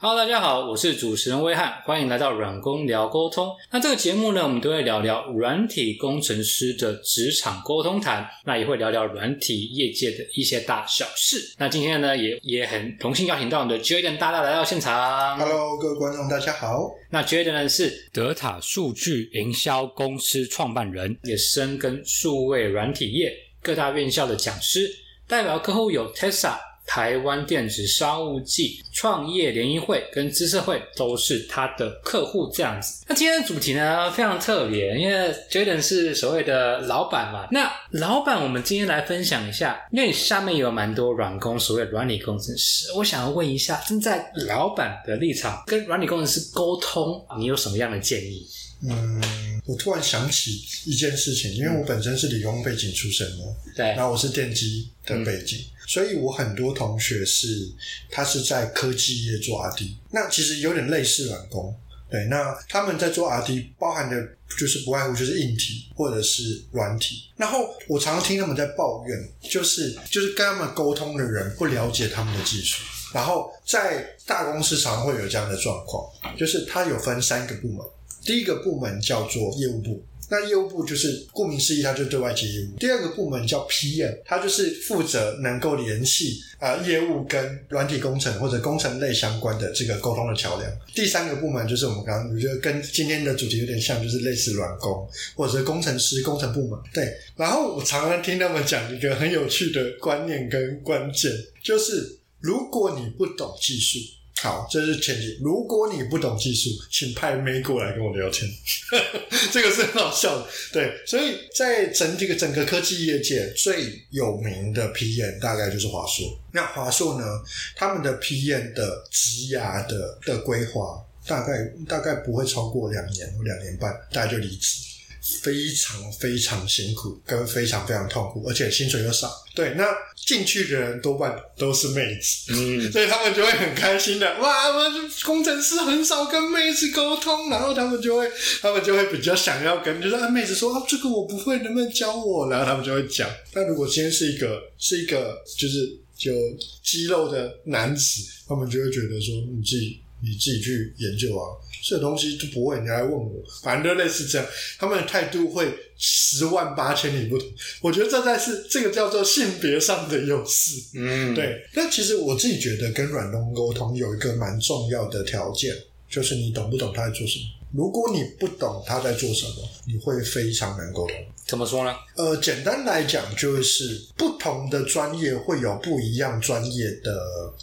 Hello，大家好，我是主持人威汉，欢迎来到软工聊沟通。那这个节目呢，我们都会聊聊软体工程师的职场沟通谈，那也会聊聊软体业界的一些大小事。那今天呢，也也很荣幸邀请到我们的 Jaden 大大来到现场。Hello，各位观众，大家好。那 Jaden 呢是德塔数据营销公司创办人，也深耕数位软体业各大院校的讲师，代表客户有 Tesla。台湾电子商务季、创业联谊会跟知识会都是他的客户，这样子。那今天的主题呢非常特别，因为 Jaden 是所谓的老板嘛。那老板，我们今天来分享一下，因为下面有蛮多软工，所谓软体工程师，我想要问一下，站在老板的立场跟软体工程师沟通，你有什么样的建议？嗯，我突然想起一件事情，因为我本身是理工背景出身的，对，然后我是电机的背景，嗯、所以我很多同学是他是在科技业做 RD，那其实有点类似软工。对，那他们在做 RD，包含的就是不外乎就是硬体或者是软体。然后我常常听他们在抱怨，就是就是跟他们沟通的人不了解他们的技术。然后在大公司常会有这样的状况，就是它有分三个部门。第一个部门叫做业务部，那业务部就是顾名思义，它就对外接业务。第二个部门叫 PM，它就是负责能够联系啊、呃、业务跟软体工程或者工程类相关的这个沟通的桥梁。第三个部门就是我们刚刚我觉得跟今天的主题有点像，就是类似软工或者工程师、工程部门。对，然后我常常听他们讲一个很有趣的观念跟关键，就是如果你不懂技术。好，这是前提。如果你不懂技术，请派妹过来跟我聊天，这个是很好笑的。对，所以在整这个整个科技业界最有名的 PM 大概就是华硕。那华硕呢，他们的 PM 的职涯的的规划大概大概不会超过两年或两年半，大概就离职。非常非常辛苦，跟非常非常痛苦，而且薪水又少。对，那进去的人多半都是妹子，嗯，所以他们就会很开心的，哇，我们工程师很少跟妹子沟通，然后他们就会，他们就会比较想要跟，就是啊，妹子说啊，这个我不会，能不能教我？然后他们就会讲。但如果今天是一个是一个就是有肌肉的男子，他们就会觉得说，你自己你自己去研究啊。这东西都不会，你来问我，反正就类似这样，他们的态度会十万八千里不同。我觉得这才是这个叫做性别上的优势。嗯，对。那其实我自己觉得跟软东沟通有一个蛮重要的条件，就是你懂不懂他在做什么。如果你不懂他在做什么，你会非常难沟通。怎么说呢？呃，简单来讲，就是不同的专业会有不一样专业的、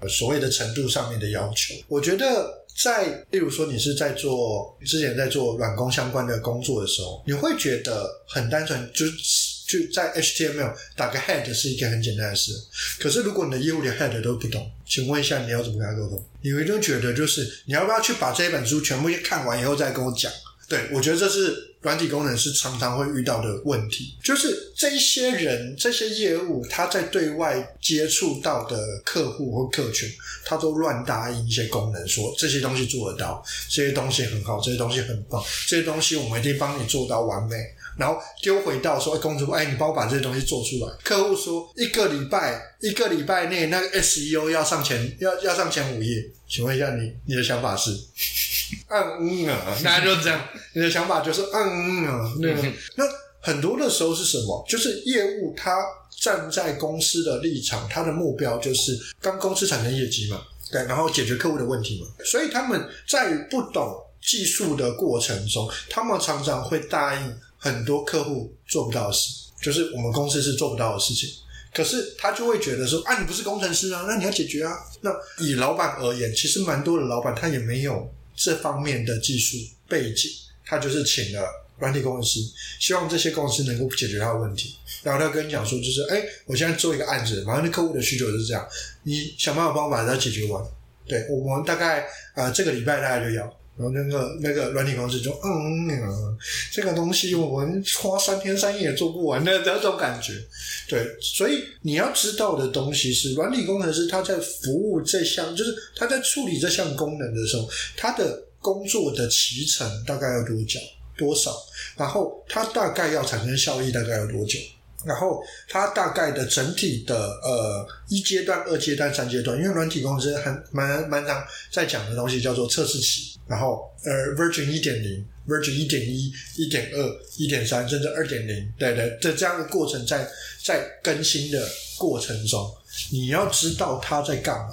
呃、所谓的程度上面的要求。我觉得。在，例如说你是在做之前在做软工相关的工作的时候，你会觉得很单纯，就是就在 HTML 打个 head 是一件很简单的事。可是如果你的业务连 head 都不懂，请问一下你要怎么跟他沟通？你会就觉得就是你要不要去把这一本书全部看完以后再跟我讲？对，我觉得这是软体工程师常常会遇到的问题，就是这些人、这些业务，他在对外接触到的客户或客群，他都乱答应一些功能，说这些东西做得到，这些东西很好，这些东西很棒，这些东西我们一定帮你做到完美。然后丢回到说，哎，公主，哎，你帮我把这些东西做出来。客户说，一个礼拜，一个礼拜内那个 SEO 要上前，要要上前五页。请问一下你，你的想法是？嗯嗯啊，大家就这样。你的想法就是嗯嗯啊，那个、那很多的时候是什么？就是业务他站在公司的立场，他的目标就是帮公司产生业绩嘛，对，然后解决客户的问题嘛。所以他们在不懂技术的过程中，他们常常会答应很多客户做不到的事，就是我们公司是做不到的事情。可是他就会觉得说啊，你不是工程师啊，那你要解决啊。那以老板而言，其实蛮多的老板他也没有这方面的技术背景，他就是请了软体工程师，希望这些公司能够解决他的问题。然后他跟你讲说，就是哎，我现在做一个案子，反正客户的需求是这样，你想办法帮我把它解决完。对我们大概、呃、这个礼拜大概就要。然后那个那个软体公司就嗯嗯，这个东西我们花三天三夜也做不完的这种感觉，对，所以你要知道的东西是，软体工程师他在服务这项，就是他在处理这项功能的时候，他的工作的期程大概要多久？多少，然后他大概要产生效益大概要多久，然后它大概的整体的呃一阶段、二阶段、三阶段，因为软体工程师很蛮蛮常在讲的东西叫做测试期，然后呃 Version 一点零、Version 一点一、一点二、一点三，甚至二点零，对对，这这样的过程在在更新的过程中，你要知道他在干嘛，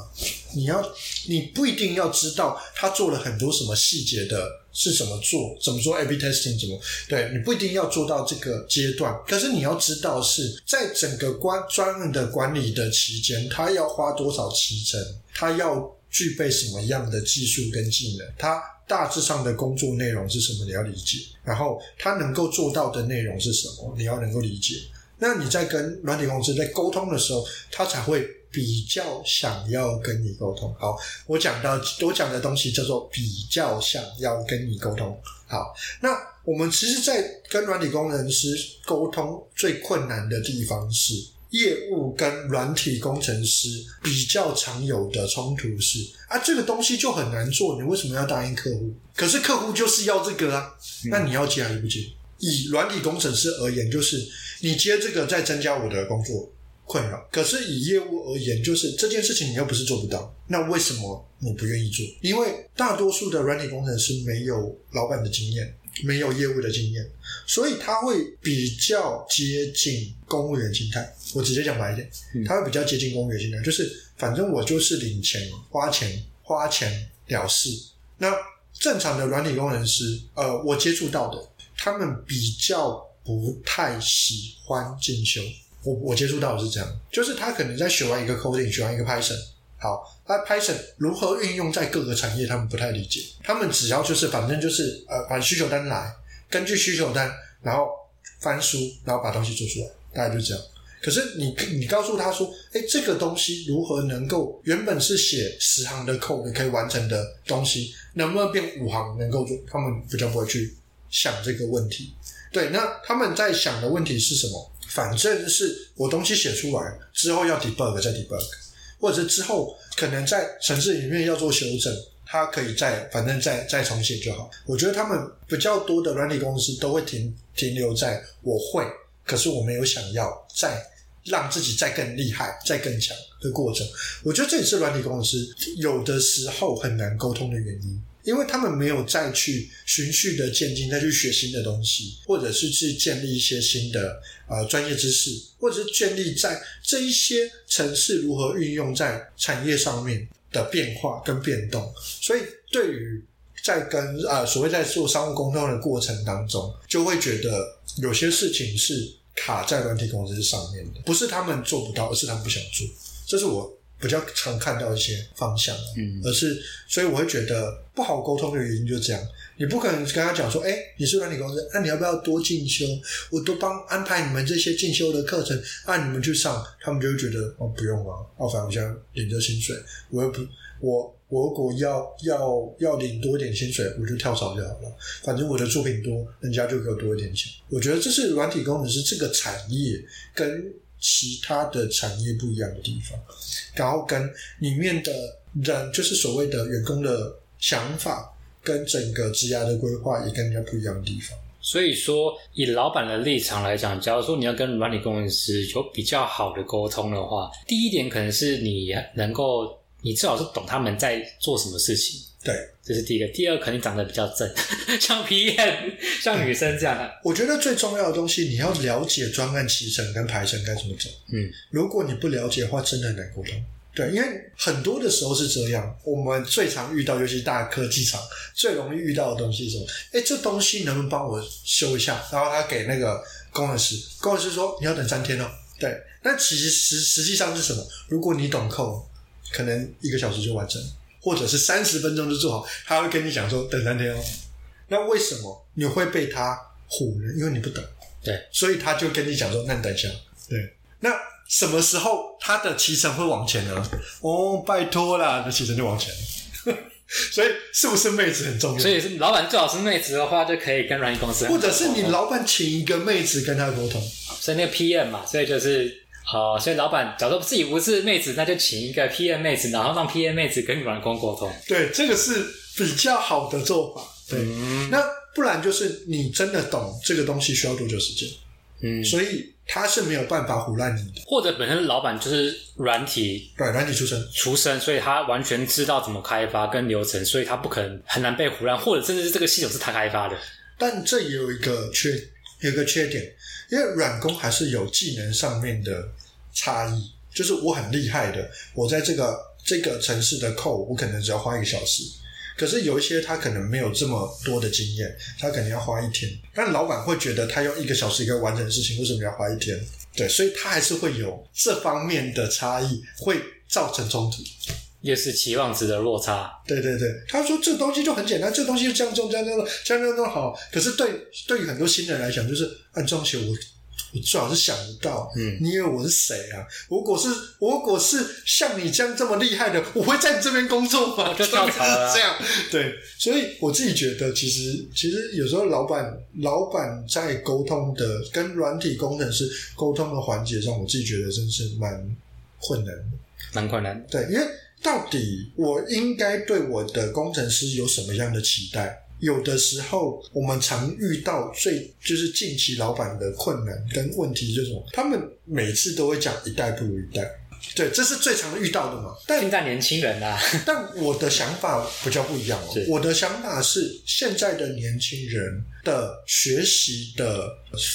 你要你不一定要知道他做了很多什么细节的。是怎么做？怎么做 A/B testing？怎么对你不一定要做到这个阶段，可是你要知道是在整个关专案的管理的期间，他要花多少期程，他要具备什么样的技术跟技能，他大致上的工作内容是什么，你要理解。然后他能够做到的内容是什么，你要能够理解。那你在跟软体公司在沟通的时候，他才会。比较想要跟你沟通，好，我讲到我讲的东西叫做比较想要跟你沟通，好，那我们其实，在跟软体工程师沟通最困难的地方是业务跟软体工程师比较常有的冲突是啊，这个东西就很难做，你为什么要答应客户？可是客户就是要这个啊，那你要接还是不接？以软体工程师而言，就是你接这个，在增加我的工作。困扰，可是以业务而言，就是这件事情你又不是做不到，那为什么你不愿意做？因为大多数的软体工程师没有老板的经验，没有业务的经验，所以他会比较接近公务员心态。我直接讲白一点，他会比较接近公务员心态，就是反正我就是领钱、花钱、花钱了事。那正常的软体工程师，呃，我接触到的，他们比较不太喜欢进修。我我接触到的是这样，就是他可能在学完一个 coding，学完一个 Python，好，那 Python 如何运用在各个产业，他们不太理解。他们只要就是反正就是呃，把需求单来，根据需求单，然后翻书，然后把东西做出来，大概就这样。可是你你告诉他说，哎，这个东西如何能够原本是写十行的 code 可以完成的东西，能不能变五行能够做？他们比较不会去想这个问题。对，那他们在想的问题是什么？反正是我东西写出来之后要 debug 再 debug，或者之后可能在城市里面要做修正，它可以再反正再再重写就好。我觉得他们比较多的软体公司都会停停留在我会，可是我没有想要再让自己再更厉害、再更强的过程。我觉得这也是软体公司有的时候很难沟通的原因。因为他们没有再去循序的渐进，再去学新的东西，或者是去建立一些新的呃专业知识，或者是建立在这一些城市如何运用在产业上面的变化跟变动。所以，对于在跟啊所谓在做商务沟通的过程当中，就会觉得有些事情是卡在软体公司上面的，不是他们做不到，而是他们不想做。这是我。比较常看到一些方向，嗯，而是所以我会觉得不好沟通的原因就这样，你不可能跟他讲说，哎，你是软体公司，那你要不要多进修？我都帮安排你们这些进修的课程，让你们去上，他们就会觉得哦，不用了，哦，反正我现在领着薪水，我又不，我我如果要要要领多一点薪水，我就跳槽就好了，反正我的作品多，人家就给我多一点钱。我觉得这是软体工程师这个产业跟。其他的产业不一样的地方，然后跟里面的人，就是所谓的员工的想法，跟整个职涯的规划也跟人家不一样的地方。所以说，以老板的立场来讲，假如说你要跟软体工程师有比较好的沟通的话，第一点可能是你能够，你至少是懂他们在做什么事情。对，这是第一个。第二，肯定长得比较正，像皮燕，像女生这样。我觉得最重要的东西，你要了解专案起程跟排程该怎么走。嗯，如果你不了解的话，真的很难沟通。对，因为很多的时候是这样。我们最常遇到，尤其大科技厂最容易遇到的东西是什么？哎，这东西能不能帮我修一下？然后他给那个工程师，工程师说你要等三天哦。对，那其实实实际上是什么？如果你懂扣，可能一个小时就完成。或者是三十分钟就做好，他会跟你讲说等三天哦。那为什么你会被他唬呢？因为你不懂，对，所以他就跟你讲说那你等一下。对，那什么时候他的骑程会往前呢？哦，拜托啦，那骑程就往前。所以是不是妹子很重要？所以是老板最好是妹子的话，就可以跟软件公司，或者是你老板请一个妹子跟他沟通。所以那个 PM 嘛，所以就是。好，所以老板假如自己不是妹子，那就请一个 PM 妹子，然后让 PM 妹子跟软工沟通。对，这个是比较好的做法。对，那不然就是你真的懂这个东西需要多久时间？嗯，所以他是没有办法唬烂你的。或者本身老板就是软体对，软体出身，出身，所以他完全知道怎么开发跟流程，所以他不可能很难被唬烂，或者甚至是这个系统是他开发的。但这也有一个缺，有一个缺点，因为软工还是有技能上面的差异。就是我很厉害的，我在这个这个城市的扣，我可能只要花一个小时。可是有一些他可能没有这么多的经验，他可能要花一天。但老板会觉得他用一个小时可以完成的事情，为什么要花一天？对，所以他还是会有这方面的差异，会造成冲突。也是期望值的落差。对对对，他说这东西就很简单，这东西就这样做，这样做，这样这样弄好。可是对对于很多新人来讲，就是按装修我。我最好是想不到，嗯，你以为我是谁啊？如果是如果是像你这样这么厉害的，我会在你这边工作吗？就跳槽了啊这样，对，所以我自己觉得，其实其实有时候老板老板在沟通的跟软体工程师沟通的环节上，我自己觉得真是蛮困难的。蛮困难的。对，因为到底我应该对我的工程师有什么样的期待？有的时候我们常遇到最就是近期老板的困难跟问题，这种他们每次都会讲一代不如一代，对，这是最常遇到的嘛。但现在年轻人啊，但我的想法比较不一样哦。我的想法是，现在的年轻人的学习的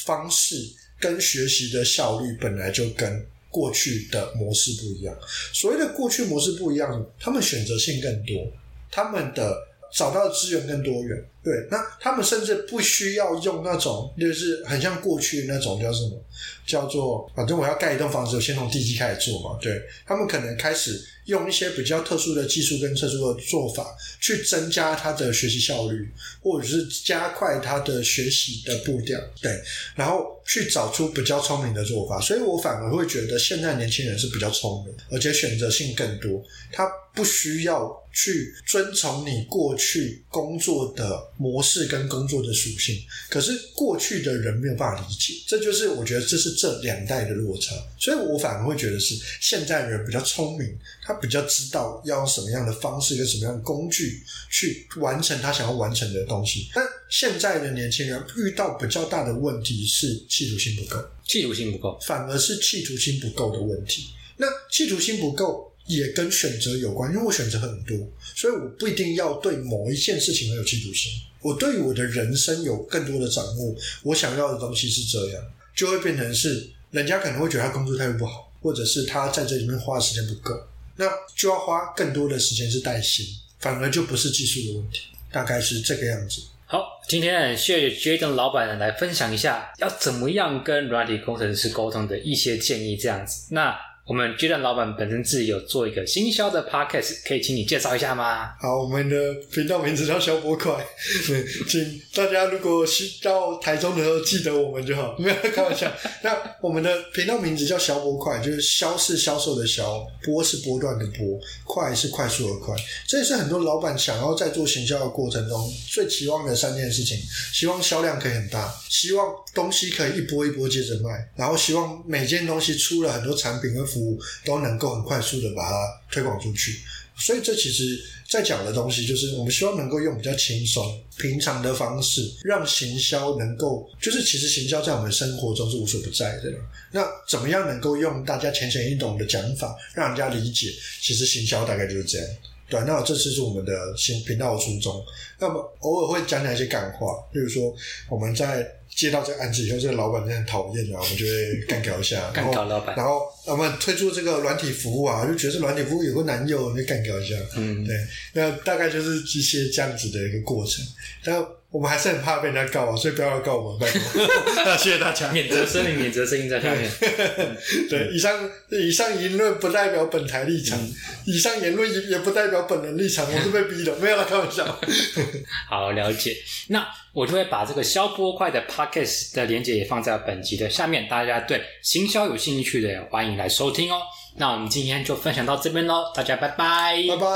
方式跟学习的效率本来就跟过去的模式不一样。所谓的过去模式不一样，他们选择性更多，他们的找到的资源更多元。对，那他们甚至不需要用那种，就是很像过去那种叫什么，叫做反正我要盖一栋房子，我先从地基开始做嘛。对他们可能开始用一些比较特殊的技术跟特殊的做法，去增加他的学习效率，或者是加快他的学习的步调。对，然后去找出比较聪明的做法。所以我反而会觉得现在年轻人是比较聪明，而且选择性更多。他不需要去遵从你过去工作的模式跟工作的属性，可是过去的人没有办法理解，这就是我觉得这是这两代的落差，所以我反而会觉得是现在人比较聪明，他比较知道要用什么样的方式跟什么样的工具去完成他想要完成的东西。但现在的年轻人遇到比较大的问题是企图心不够，企图心不够。反而是企图心不够的问题。那企图心不够也跟选择有关，因为我选择很多，所以我不一定要对某一件事情很有企图心。我对于我的人生有更多的掌握，我想要的东西是这样，就会变成是人家可能会觉得他工作态度不好，或者是他在这里面花的时间不够，那就要花更多的时间是带薪，反而就不是技术的问题，大概是这个样子。好，今天谢谢 Jaden 老板来分享一下要怎么样跟软体工程师沟通的一些建议，这样子。那我们 Jaden 老板本身自己有做一个行销的 podcast，可以请你介绍一下吗？好，我们的频道名字叫小波快，请大家如果是到台中的时候记得我们就好，没有开玩笑。那我们的频道名字叫小波快，就是销是销售的销，波是波段的波，快是快速的快。这也是很多老板想要在做行销的过程中最期望的三件事情：希望销量可以很大，希望东西可以一波一波接着卖，然后希望每件东西出了很多产品跟服都能够很快速的把它推广出去。所以这其实在讲的东西，就是我们希望能够用比较轻松、平常的方式，让行销能够，就是其实行销在我们生活中是无所不在的。那怎么样能够用大家浅显易懂的讲法，让人家理解？其实行销大概就是这样。对，那这次是我们的新频道的初衷。那么偶尔会讲讲一些感话，例如说我们在接到这个案子以后，这个老板真的很讨厌啊，我们就会干搞一下，干搞老板然后我们推出这个软体服务啊，就觉得这软体服务有个男友，就干搞一下。嗯，对，那大概就是一些这样子的一个过程。但我们还是很怕被人家告啊，所以不要来告我们，拜托。那 谢谢大家。免责声明，免责声音在下面。对，以上以上言论不代表本台立场，以上言论也也不代表本人立场，我是被逼的，没有啦，开玩笑。好，了解。那我就会把这个消波块的 podcast 的连接也放在本集的下面，大家对行销有兴趣的，欢迎来收听哦。那我们今天就分享到这边喽，大家拜拜，拜拜。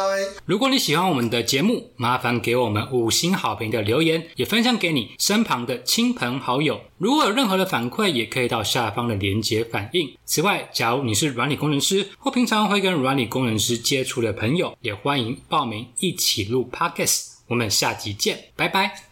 如果你喜欢我们的节目，麻烦给我们五星好评的留言，也分享给你身旁的亲朋好友。如果有任何的反馈，也可以到下方的连结反映。此外，假如你是软体工程师或平常会跟软体工程师接触的朋友，也欢迎报名一起录 Podcast。我们下集见，拜拜。